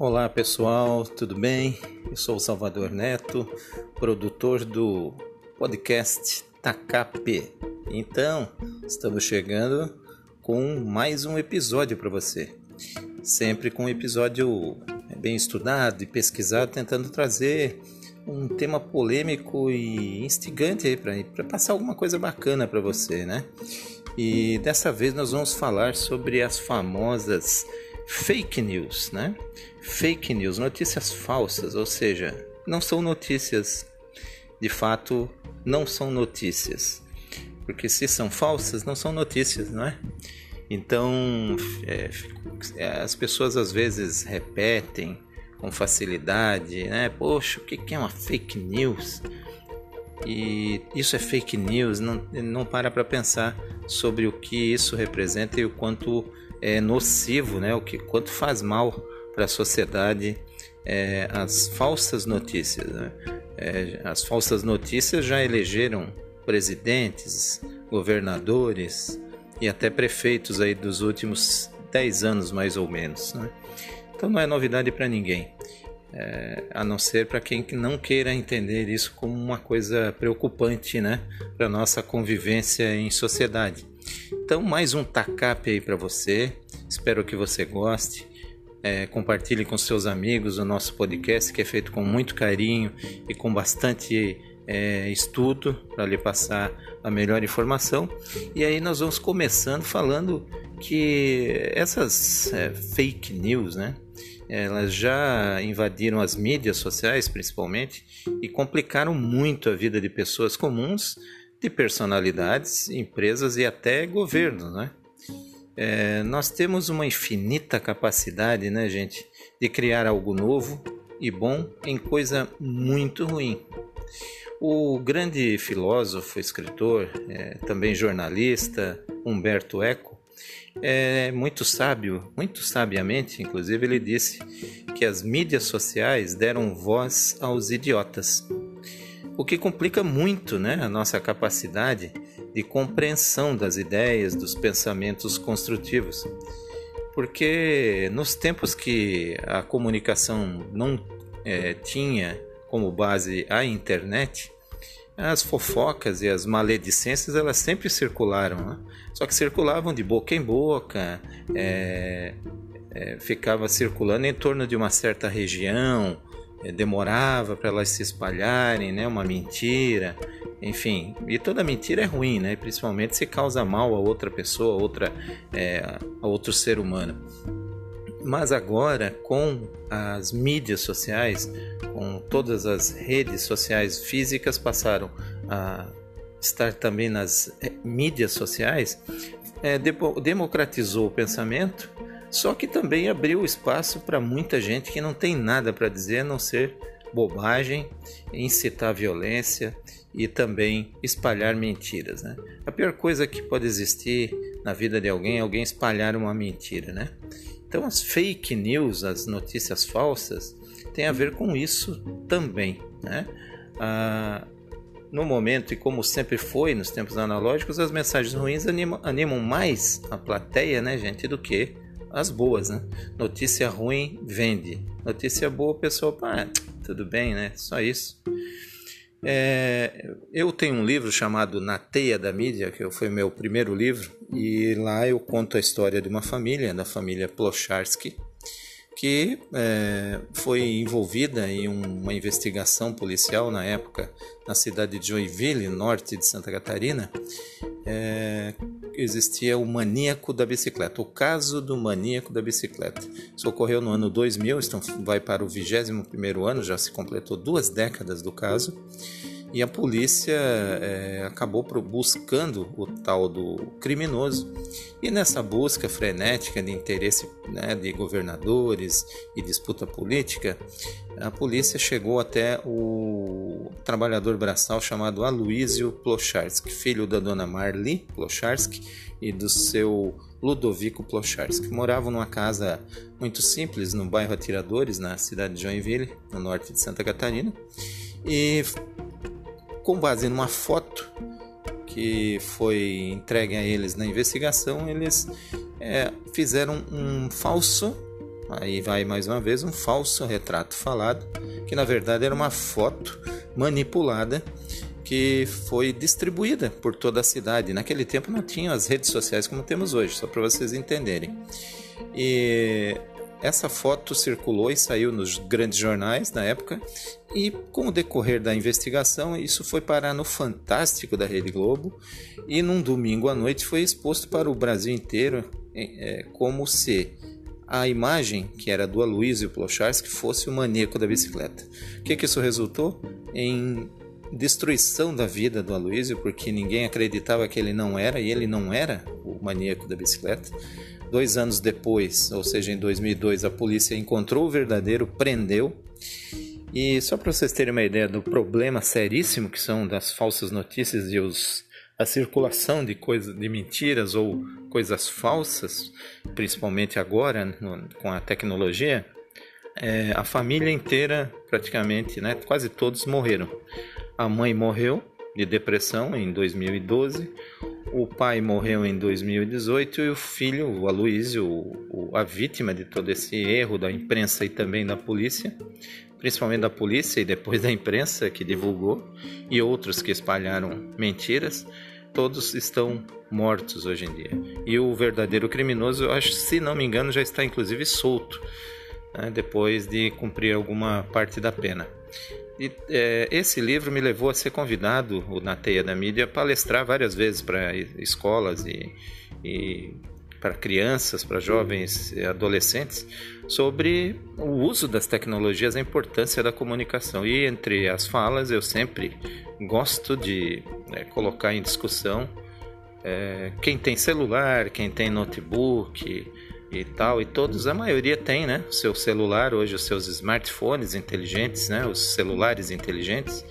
Olá pessoal, tudo bem? Eu sou o Salvador Neto, produtor do podcast Tacape. Então, estamos chegando com mais um episódio para você. Sempre com um episódio bem estudado e pesquisado, tentando trazer um tema polêmico e instigante para passar alguma coisa bacana para você, né? E dessa vez nós vamos falar sobre as famosas fake news, né? Fake news, notícias falsas, ou seja, não são notícias. De fato, não são notícias. Porque se são falsas, não são notícias, não é? Então, é, as pessoas às vezes repetem com facilidade, né? Poxa, o que é uma fake news? E isso é fake news, não, não para para pensar sobre o que isso representa e o quanto é nocivo, né? O que quanto faz mal para a sociedade é, as falsas notícias. Né? É, as falsas notícias já elegeram presidentes, governadores e até prefeitos aí dos últimos 10 anos mais ou menos. Né? Então não é novidade para ninguém. É, a não ser para quem não queira entender isso como uma coisa preocupante né, para nossa convivência em sociedade. Então, mais um tacape aí para você. Espero que você goste. É, compartilhe com seus amigos o nosso podcast que é feito com muito carinho e com bastante é, estudo para lhe passar a melhor informação. E aí nós vamos começando falando que essas é, fake news, né? Elas já invadiram as mídias sociais, principalmente, e complicaram muito a vida de pessoas comuns, de personalidades, empresas e até governos, né? É, nós temos uma infinita capacidade, né, gente, de criar algo novo e bom em coisa muito ruim. O grande filósofo, escritor, é, também jornalista, Humberto Eco, é muito sábio, muito sabiamente, inclusive, ele disse que as mídias sociais deram voz aos idiotas, o que complica muito né, a nossa capacidade de compreensão das ideias, dos pensamentos construtivos. Porque nos tempos que a comunicação não é, tinha como base a internet, as fofocas e as maledicências elas sempre circularam, né? só que circulavam de boca em boca, é, é, ficava circulando em torno de uma certa região, demorava para elas se espalharem, né? uma mentira, enfim. E toda mentira é ruim, né? principalmente se causa mal a outra pessoa, a, outra, é, a outro ser humano. Mas agora, com as mídias sociais, com todas as redes sociais físicas passaram a estar também nas eh, mídias sociais, é, democratizou o pensamento, só que também abriu espaço para muita gente que não tem nada para dizer a não ser bobagem, incitar violência e também espalhar mentiras. Né? A pior coisa que pode existir na vida de alguém é alguém espalhar uma mentira. Né? Então, as fake news, as notícias falsas, tem a ver com isso também. Né? Ah, no momento, e como sempre foi nos tempos analógicos, as mensagens ruins animam, animam mais a plateia, né, gente, do que as boas. Né? Notícia ruim vende, notícia boa, o pessoal, ah, tudo bem, né? Só isso. É, eu tenho um livro chamado Na Teia da Mídia, que foi meu primeiro livro, e lá eu conto a história de uma família, da família Plocharski, que é, foi envolvida em uma investigação policial na época na cidade de Joinville, norte de Santa Catarina. É, existia o maníaco da bicicleta, o caso do maníaco da bicicleta. Isso ocorreu no ano 2000, então vai para o 21 ano, já se completou duas décadas do caso e a polícia é, acabou buscando o tal do criminoso e nessa busca frenética de interesse né, de governadores e disputa política a polícia chegou até o trabalhador braçal chamado Aloysio Plocharski, filho da dona Marli Plocharski e do seu Ludovico Plocharski. Moravam numa casa muito simples no bairro Atiradores, na cidade de Joinville, no norte de Santa Catarina. E com base numa foto que foi entregue a eles na investigação, eles é, fizeram um falso aí vai mais uma vez um falso retrato falado, que na verdade era uma foto manipulada que foi distribuída por toda a cidade. Naquele tempo não tinham as redes sociais como temos hoje, só para vocês entenderem. E essa foto circulou e saiu nos grandes jornais na época, e com o decorrer da investigação, isso foi parar no Fantástico da Rede Globo, e num domingo à noite foi exposto para o Brasil inteiro é, como se a imagem, que era do Aloysio Plocharski, fosse o maníaco da bicicleta. O que, que isso resultou? Em destruição da vida do Aloysio, porque ninguém acreditava que ele não era, e ele não era o maníaco da bicicleta. Dois anos depois, ou seja, em 2002, a polícia encontrou o verdadeiro, prendeu. E só para vocês terem uma ideia do problema seríssimo que são das falsas notícias e os, a circulação de coisas, de mentiras ou coisas falsas, principalmente agora no, com a tecnologia, é, a família inteira, praticamente, né, quase todos morreram. A mãe morreu de depressão em 2012, o pai morreu em 2018 e o filho, o Aloysio, a vítima de todo esse erro da imprensa e também da polícia, principalmente da polícia e depois da imprensa que divulgou, e outros que espalharam mentiras, todos estão mortos hoje em dia. E o verdadeiro criminoso, eu acho, se não me engano, já está inclusive solto, né, depois de cumprir alguma parte da pena. E é, esse livro me levou a ser convidado na Teia da Mídia a palestrar várias vezes para escolas e, e para crianças, para jovens e adolescentes sobre o uso das tecnologias, a importância da comunicação. E entre as falas eu sempre gosto de é, colocar em discussão é, quem tem celular, quem tem notebook, e tal, e todos, a maioria tem, né? O seu celular, hoje os seus smartphones inteligentes, né? Os celulares inteligentes.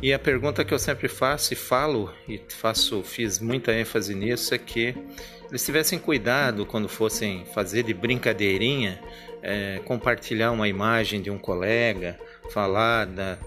E a pergunta que eu sempre faço e falo, e faço, fiz muita ênfase nisso, é que eles tivessem cuidado quando fossem fazer de brincadeirinha, é, compartilhar uma imagem de um colega, falar da,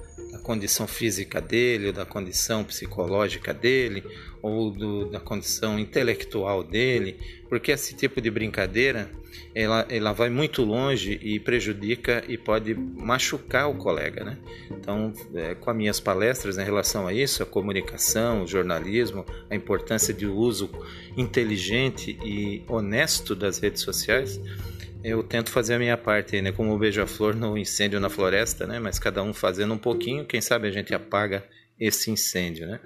condição física dele, ou da condição psicológica dele, ou do, da condição intelectual dele, porque esse tipo de brincadeira ela, ela vai muito longe e prejudica e pode machucar o colega, né? Então, é, com as minhas palestras em relação a isso, a comunicação, o jornalismo, a importância de uso inteligente e honesto das redes sociais, eu tento fazer a minha parte, né? Como o beija-flor no incêndio na floresta, né? Mas cada um fazendo um pouquinho, quem sabe a gente apaga esse incêndio, né?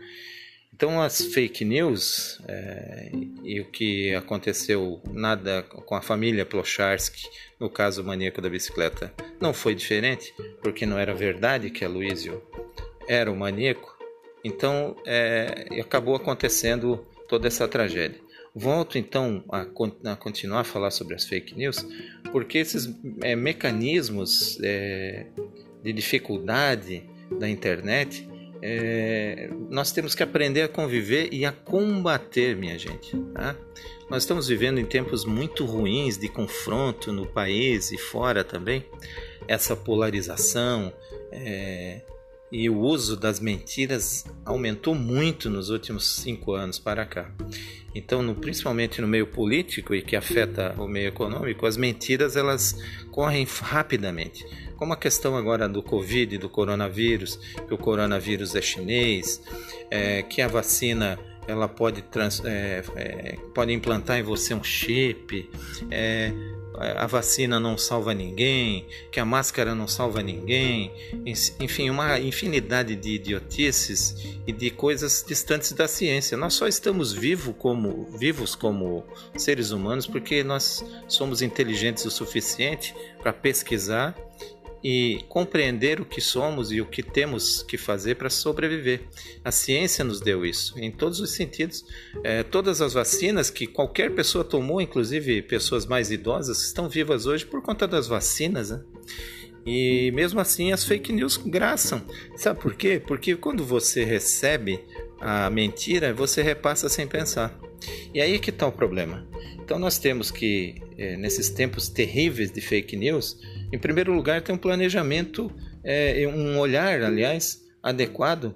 Então as fake news é, e o que aconteceu nada com a família Plocharski, no caso maníaco da bicicleta, não foi diferente, porque não era verdade que a Luísio era o maníaco. Então é, acabou acontecendo toda essa tragédia. Volto então a, a, continuar a falar sobre as fake news, porque esses é, mecanismos é, de dificuldade da internet, é, nós temos que aprender a conviver e a combater, minha gente. Tá? Nós estamos vivendo em tempos muito ruins de confronto no país e fora também. Essa polarização, é, e o uso das mentiras aumentou muito nos últimos cinco anos para cá. Então, no, principalmente no meio político e que afeta o meio econômico, as mentiras elas correm rapidamente. Como a questão agora do Covid, do coronavírus, que o coronavírus é chinês, é, que a vacina ela pode, trans, é, é, pode implantar em você um chip, é, a vacina não salva ninguém, que a máscara não salva ninguém, enfim, uma infinidade de idiotices e de coisas distantes da ciência. Nós só estamos vivos como, vivos como seres humanos porque nós somos inteligentes o suficiente para pesquisar e compreender o que somos e o que temos que fazer para sobreviver. A ciência nos deu isso em todos os sentidos. É, todas as vacinas que qualquer pessoa tomou, inclusive pessoas mais idosas, estão vivas hoje por conta das vacinas. Né? E mesmo assim as fake news graçam. Sabe por quê? Porque quando você recebe a mentira, você repassa sem pensar. E aí que está o problema. Então nós temos que, é, nesses tempos terríveis de fake news, em primeiro lugar, ter um planejamento, é, um olhar, aliás, adequado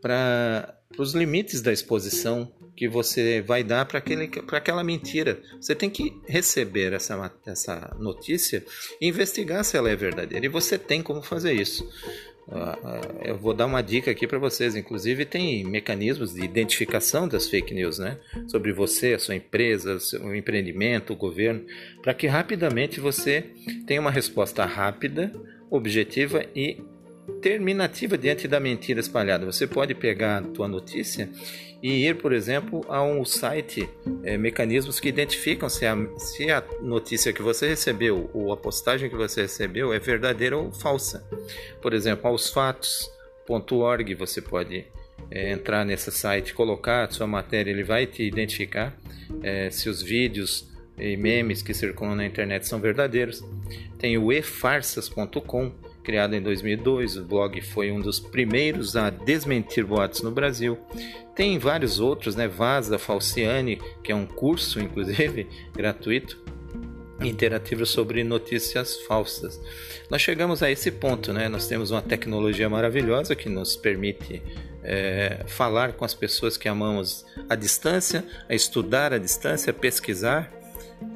para os limites da exposição que você vai dar para aquela mentira. Você tem que receber essa, essa notícia e investigar se ela é verdadeira. E você tem como fazer isso. Ah, ah, eu vou dar uma dica aqui para vocês. Inclusive, tem mecanismos de identificação das fake news, né? Sobre você, a sua empresa, o seu empreendimento, o governo, para que rapidamente você tenha uma resposta rápida, objetiva e terminativa diante da mentira espalhada. Você pode pegar a tua notícia e ir, por exemplo, a um site, é, mecanismos que identificam se a, se a notícia que você recebeu ou a postagem que você recebeu é verdadeira ou falsa. Por exemplo, aosfatos.org você pode é, entrar nesse site, colocar a sua matéria, ele vai te identificar é, se os vídeos e memes que circulam na internet são verdadeiros. Tem o efarsas.com criado em 2002. O blog foi um dos primeiros a desmentir boatos no Brasil. Tem vários outros, né? Vaza Falciane, que é um curso, inclusive, gratuito, interativo sobre notícias falsas. Nós chegamos a esse ponto, né? Nós temos uma tecnologia maravilhosa que nos permite é, falar com as pessoas que amamos à distância, a estudar à distância, pesquisar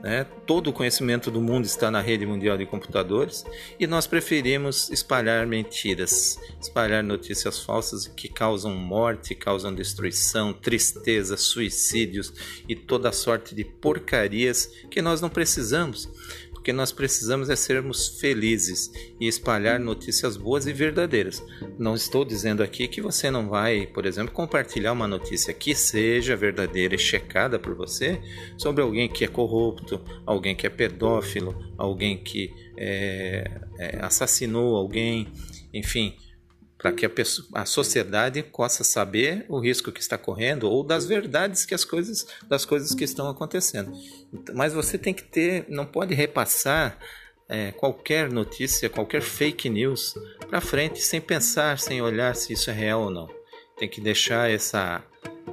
né? Todo o conhecimento do mundo está na rede mundial de computadores e nós preferimos espalhar mentiras, espalhar notícias falsas que causam morte, causam destruição, tristeza, suicídios e toda sorte de porcarias que nós não precisamos que nós precisamos é sermos felizes e espalhar notícias boas e verdadeiras. Não estou dizendo aqui que você não vai, por exemplo, compartilhar uma notícia que seja verdadeira e checada por você sobre alguém que é corrupto, alguém que é pedófilo, alguém que é, é, assassinou alguém, enfim, para que a, pessoa, a sociedade possa saber o risco que está correndo ou das verdades que as coisas das coisas que estão acontecendo. Mas você tem que ter, não pode repassar é, qualquer notícia, qualquer fake news para frente sem pensar, sem olhar se isso é real ou não. Tem que deixar essa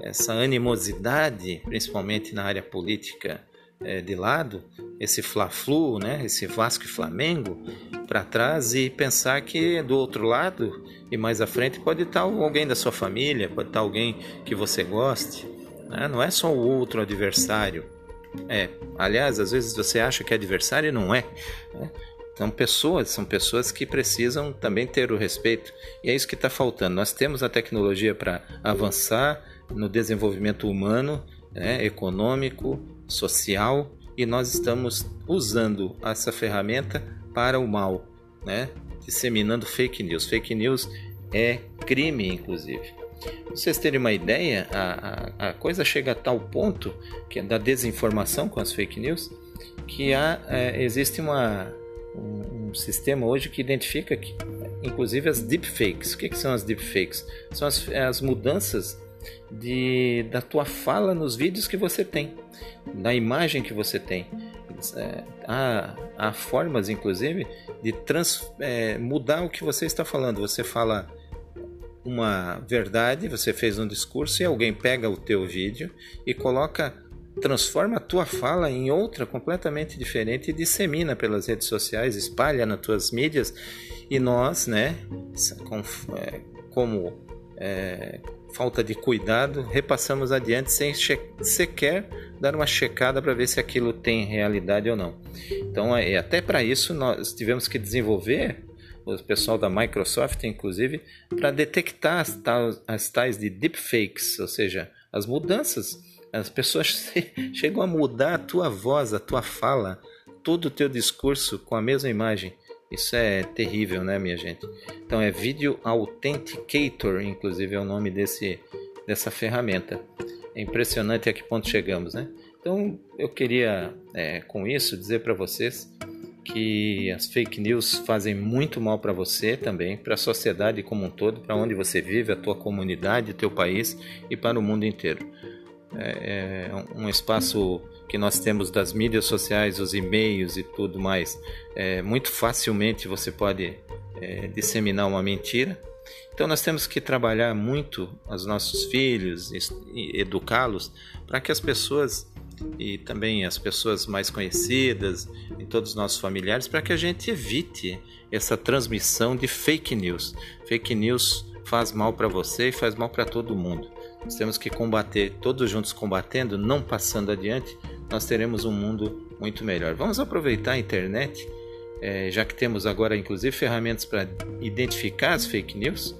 essa animosidade, principalmente na área política, é, de lado, esse Fla-Flu, né, esse Vasco e Flamengo, para trás e pensar que do outro lado e mais à frente pode estar alguém da sua família, pode estar alguém que você goste. Né? Não é só o outro adversário. É, aliás, às vezes você acha que é adversário e não é. Né? São pessoas, são pessoas que precisam também ter o respeito. E é isso que está faltando. Nós temos a tecnologia para avançar no desenvolvimento humano, né, econômico, social e nós estamos usando essa ferramenta para o mal, né? disseminando fake news. Fake news é crime, inclusive. Vocês terem uma ideia, a, a, a, coisa chega a tal ponto que é da desinformação com as fake news que há, é, existe uma, um, um, sistema hoje que identifica, que, inclusive, as deepfakes. O que, que são as deepfakes? São as, as mudanças de, da tua fala nos vídeos que você tem, da imagem que você tem. É, há, há formas, inclusive, de trans, é, mudar o que você está falando. Você fala uma verdade, você fez um discurso e alguém pega o teu vídeo e coloca, transforma a tua fala em outra completamente diferente e dissemina pelas redes sociais, espalha nas tuas mídias e nós, né, com, é, como é, falta de cuidado, repassamos adiante sem sequer dar uma checada para ver se aquilo tem realidade ou não. Então, é, até para isso, nós tivemos que desenvolver, o pessoal da Microsoft, inclusive, para detectar as, tais, as tais de deepfakes, ou seja, as mudanças. As pessoas chegam a mudar a tua voz, a tua fala, todo o teu discurso com a mesma imagem. Isso é terrível, né, minha gente? Então é Video Authenticator, inclusive é o nome desse, dessa ferramenta. É impressionante a que ponto chegamos, né? Então eu queria, é, com isso, dizer para vocês que as fake news fazem muito mal para você também, para a sociedade como um todo, para onde você vive, a tua comunidade, o teu país e para o mundo inteiro. É, é um espaço que nós temos das mídias sociais, os e-mails e tudo mais, é, muito facilmente você pode é, disseminar uma mentira. Então nós temos que trabalhar muito os nossos filhos, educá-los para que as pessoas e também as pessoas mais conhecidas e todos os nossos familiares para que a gente evite essa transmissão de fake news. Fake news faz mal para você e faz mal para todo mundo. nós temos que combater, todos juntos combatendo, não passando adiante, nós teremos um mundo muito melhor. Vamos aproveitar a internet, é, já que temos agora inclusive ferramentas para identificar as fake news,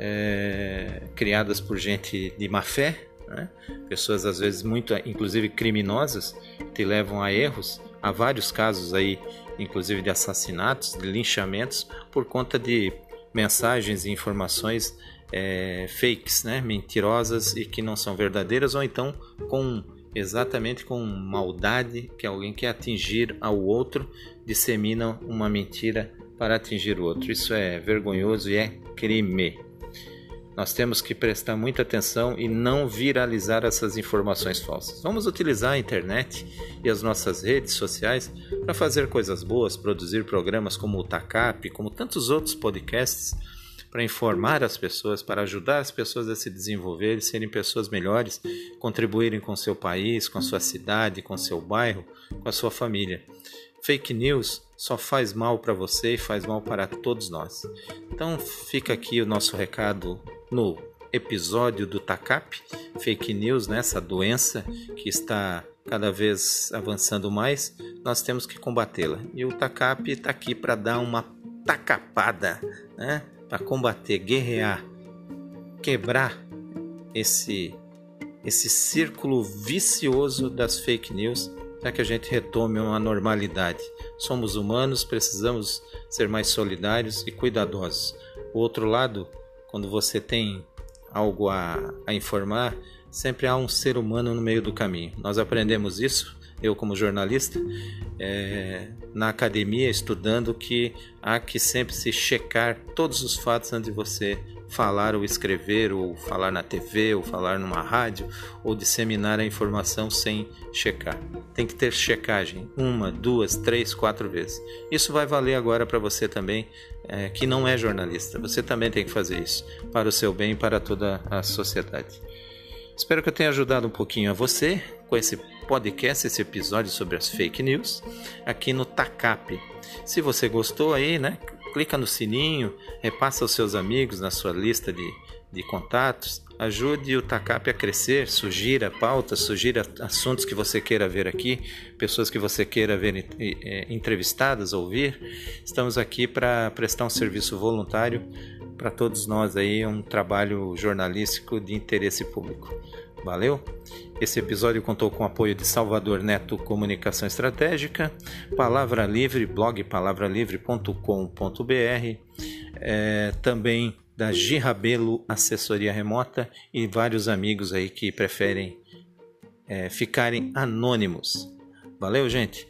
é, criadas por gente de má fé, né? pessoas às vezes muito, inclusive criminosas, te levam a erros. Há vários casos aí, inclusive de assassinatos, de linchamentos, por conta de mensagens e informações é, fakes, né? mentirosas e que não são verdadeiras, ou então com exatamente com maldade que alguém quer atingir ao outro, dissemina uma mentira para atingir o outro. Isso é vergonhoso e é crime. Nós temos que prestar muita atenção e não viralizar essas informações falsas. Vamos utilizar a internet e as nossas redes sociais para fazer coisas boas, produzir programas como o TACAP, como tantos outros podcasts para informar as pessoas, para ajudar as pessoas a se desenvolverem, serem pessoas melhores, contribuírem com seu país, com sua cidade, com seu bairro, com a sua família. Fake news só faz mal para você e faz mal para todos nós. Então fica aqui o nosso recado no episódio do TACAP, fake news, né, doença que está cada vez avançando mais, nós temos que combatê-la. E o TACAP está aqui para dar uma tacapada, né? Para combater, guerrear, quebrar esse esse círculo vicioso das fake news para que a gente retome uma normalidade. Somos humanos, precisamos ser mais solidários e cuidadosos. O outro lado, quando você tem algo a, a informar, sempre há um ser humano no meio do caminho. Nós aprendemos isso eu como jornalista, é, na academia estudando que há que sempre se checar todos os fatos antes de você falar ou escrever ou falar na TV ou falar numa rádio ou disseminar a informação sem checar. Tem que ter checagem uma, duas, três, quatro vezes. Isso vai valer agora para você também é, que não é jornalista. Você também tem que fazer isso para o seu bem e para toda a sociedade. Espero que eu tenha ajudado um pouquinho a você com esse podcast, esse episódio sobre as fake news, aqui no TACAP. Se você gostou aí, né? Clica no sininho, repassa aos seus amigos na sua lista de, de contatos. Ajude o TACAP a crescer, sugira pautas, sugira assuntos que você queira ver aqui, pessoas que você queira ver é, entrevistadas, ouvir. Estamos aqui para prestar um serviço voluntário para todos nós aí, um trabalho jornalístico de interesse público. Valeu? Esse episódio contou com o apoio de Salvador Neto Comunicação Estratégica, Palavra Livre, blog palavralivre.com.br, é, também da Girabelo Assessoria Remota e vários amigos aí que preferem é, ficarem anônimos. Valeu, gente?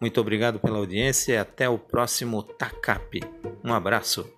Muito obrigado pela audiência e até o próximo TACAP. Um abraço.